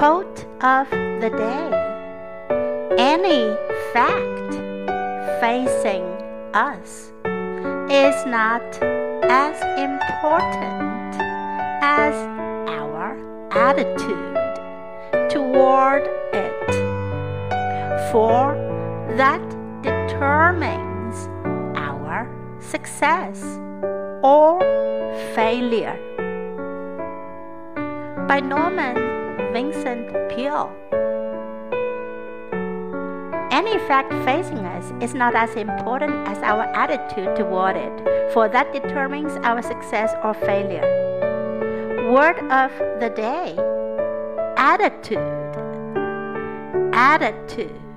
Quote of the day Any fact facing us is not as important as our attitude toward it, for that determines our success or failure. By Norman Vincent Peale. Any fact facing us is not as important as our attitude toward it, for that determines our success or failure. Word of the day attitude. Attitude.